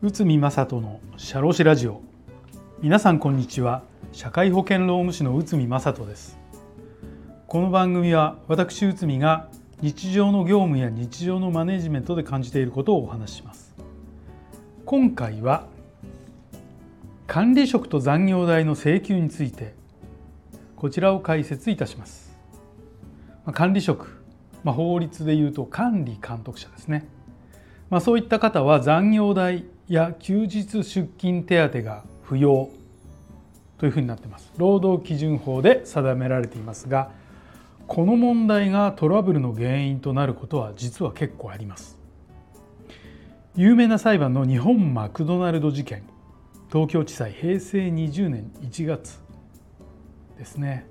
内海正人の社労士ラジオ。皆さんこんにちは。社会保険労務士の内海正人です。この番組は私内海が日常の業務や日常のマネジメントで感じていることをお話しします。今回は管理職と残業代の請求についてこちらを解説いたします。管理職、まあ、法律でいうと管理監督者ですね、まあ、そういった方は残業代や休日出勤手当が不要というふうになっています。労働基準法で定められていますがこの問題がトラブルの原因となることは実は結構あります。有名な裁判の日本マクドナルド事件東京地裁平成20年1月ですね、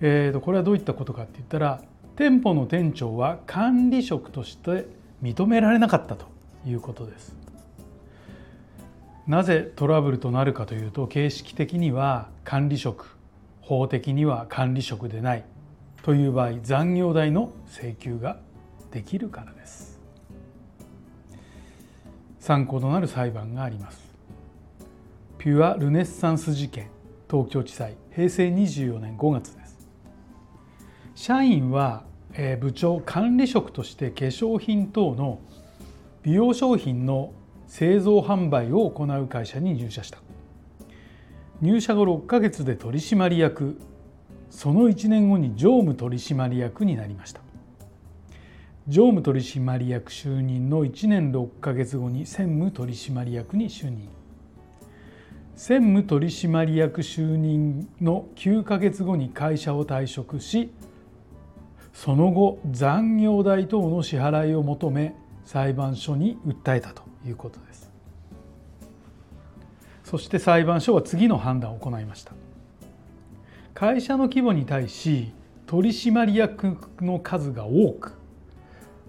えー、とこれはどういったことかって言ったら店舗の店長は管理職として認められなかったということです。なぜトラブルとなるかというと形式的には管理職法的には管理職でないという場合残業代の請求ができるからです。参考となる裁判があります。ピュア・ルネッサンス事件東京地裁平成24年5月です。社員は部長管理職として化粧品等の美容商品の製造販売を行う会社に入社した。入社後6ヶ月で取締役。その1年後に常務取締役になりました。常務取締役就任の1年6ヶ月後に専務取締役に就任。専務取締役就任の9ヶ月後に会社を退職しその後残業代等の支払いを求め裁判所に訴えたということです。そして裁判所は次の判断を行いました。会社の規模に対し取締役の数が多く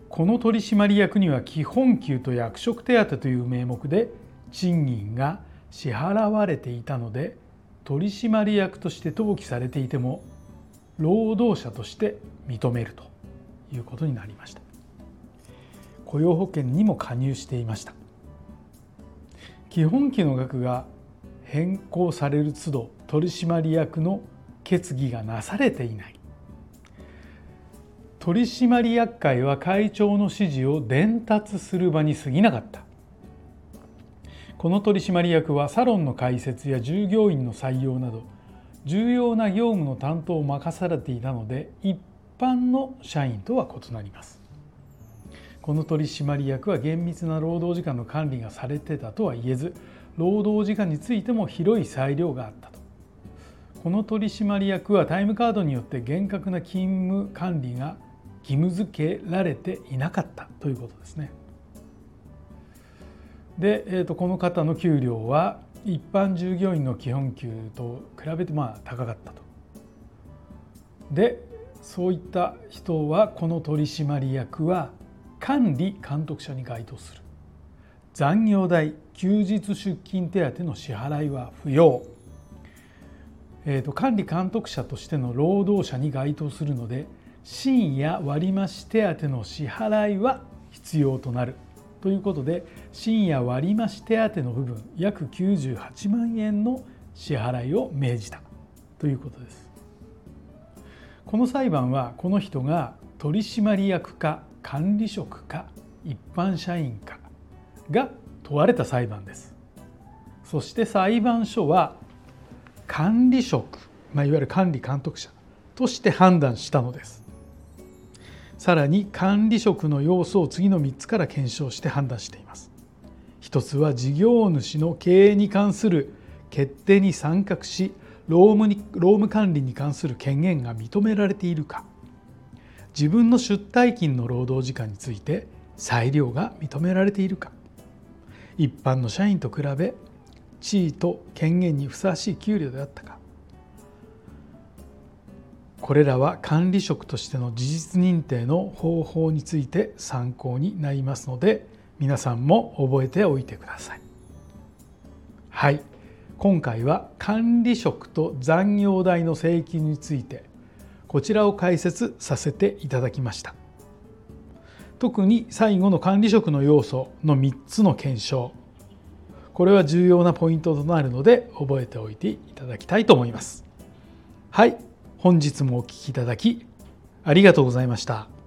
この取締役には基本給と役職手当という名目で賃金が支払われていたので取締役として登記されていても労働者として認めるということになりました。雇用保険にも加入していました。基本給の額が変更される都度取締役の決議がなされていない。取締役会は会長の指示を伝達する場に過ぎなかった。この取締役はサロンの開設や従業員の採用など重要な業務の担当を任されていたので一般の社員とは異なりますこの取締役は厳密な労働時間の管理がされてたとは言えず労働時間についても広い裁量があったとこの取締役はタイムカードによって厳格な勤務管理が義務付けられていなかったということですね。で、えー、とこの方の給料は一般従業員の基本給と比べてまあ高かったと。でそういった人はこの取締役は管理監督者に該当する。残業代休日出勤手当の支払いは不要、えーと、管理監督者としての労働者に該当するので深夜割増手当の支払いは必要となる。ということで深夜割増手当の部分約98万円の支払いを命じたということです。この裁判はこの人が取締役か管理職か一般社員かが問われた裁判ですそして裁判所は管理職、まあ、いわゆる管理監督者として判断したのですさらに管理職の要素を次の3つから検証して判断しています。一つは事業主の経営に関する決定に参画し労務に労務管理に関する権限が認められているか。自分の出退勤の労働時間について裁量が認められているか。一般の社員と比べ地位と権限にふさわしい給料であったか。これらは管理職としての事実認定の方法について参考になりますので皆さんも覚えておいてください。はい。今回は管理職と残業代の請求についてこちらを解説させていただきました。特に最後の管理職の要素の3つの検証。これは重要なポイントとなるので覚えておいていただきたいと思います。はい。本日もお聴きいただきありがとうございました。